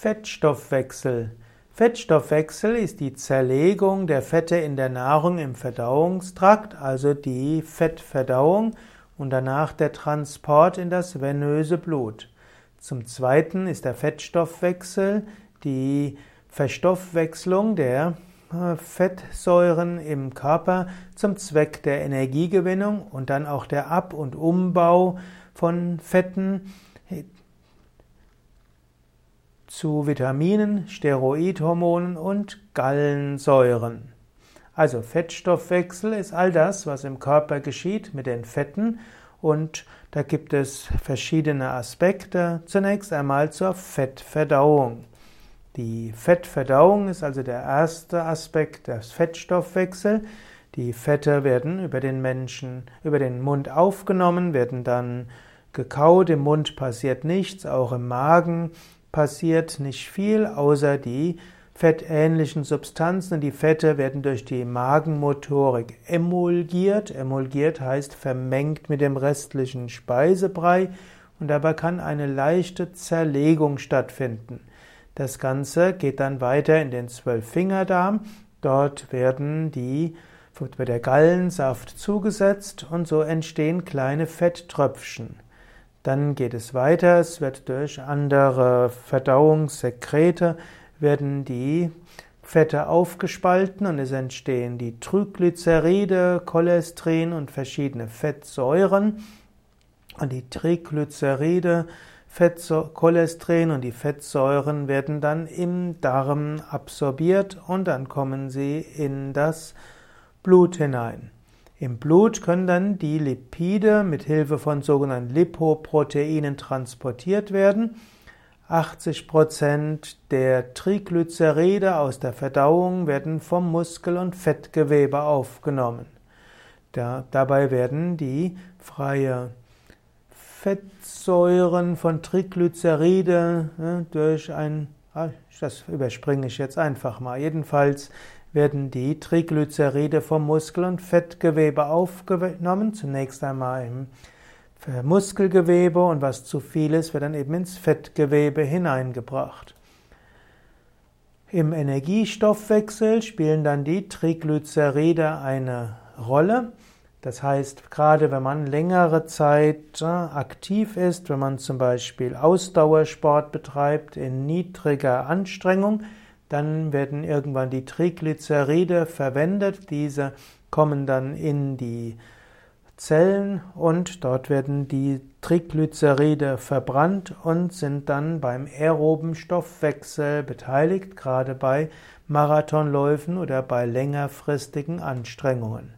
Fettstoffwechsel. Fettstoffwechsel ist die Zerlegung der Fette in der Nahrung im Verdauungstrakt, also die Fettverdauung und danach der Transport in das venöse Blut. Zum Zweiten ist der Fettstoffwechsel die Verstoffwechslung der äh, Fettsäuren im Körper zum Zweck der Energiegewinnung und dann auch der Ab- und Umbau von Fetten zu Vitaminen, Steroidhormonen und Gallensäuren. Also Fettstoffwechsel ist all das, was im Körper geschieht mit den Fetten und da gibt es verschiedene Aspekte. Zunächst einmal zur Fettverdauung. Die Fettverdauung ist also der erste Aspekt des Fettstoffwechsels. Die Fette werden über den Menschen, über den Mund aufgenommen, werden dann gekaut, im Mund passiert nichts, auch im Magen passiert nicht viel, außer die fettähnlichen Substanzen. Die Fette werden durch die Magenmotorik emulgiert. Emulgiert heißt vermengt mit dem restlichen Speisebrei und dabei kann eine leichte Zerlegung stattfinden. Das Ganze geht dann weiter in den Zwölffingerdarm. Dort werden die wird der Gallensaft zugesetzt und so entstehen kleine Fetttröpfchen. Dann geht es weiter, es wird durch andere Verdauungssekrete werden die Fette aufgespalten und es entstehen die Triglyceride, Cholesterin und verschiedene Fettsäuren. Und die Triglyceride, Cholesterin und die Fettsäuren werden dann im Darm absorbiert und dann kommen sie in das Blut hinein. Im Blut können dann die Lipide mit Hilfe von sogenannten Lipoproteinen transportiert werden. 80% der Triglyceride aus der Verdauung werden vom Muskel- und Fettgewebe aufgenommen. Da, dabei werden die freie Fettsäuren von Triglyceride ne, durch ein, ah, das überspringe ich jetzt einfach mal. Jedenfalls werden die Triglyceride vom Muskel- und Fettgewebe aufgenommen, zunächst einmal im Muskelgewebe und was zu viel ist, wird dann eben ins Fettgewebe hineingebracht. Im Energiestoffwechsel spielen dann die Triglyceride eine Rolle. Das heißt, gerade wenn man längere Zeit aktiv ist, wenn man zum Beispiel Ausdauersport betreibt in niedriger Anstrengung, dann werden irgendwann die Triglyceride verwendet. Diese kommen dann in die Zellen und dort werden die Triglyceride verbrannt und sind dann beim aeroben Stoffwechsel beteiligt, gerade bei Marathonläufen oder bei längerfristigen Anstrengungen.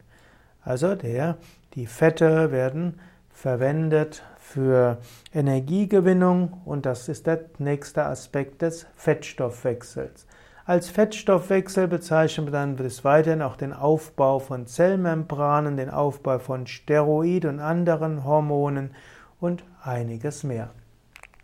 Also der, die Fette werden verwendet für Energiegewinnung und das ist der nächste Aspekt des Fettstoffwechsels. Als Fettstoffwechsel bezeichnet man dann des Weiteren auch den Aufbau von Zellmembranen, den Aufbau von Steroid und anderen Hormonen und einiges mehr.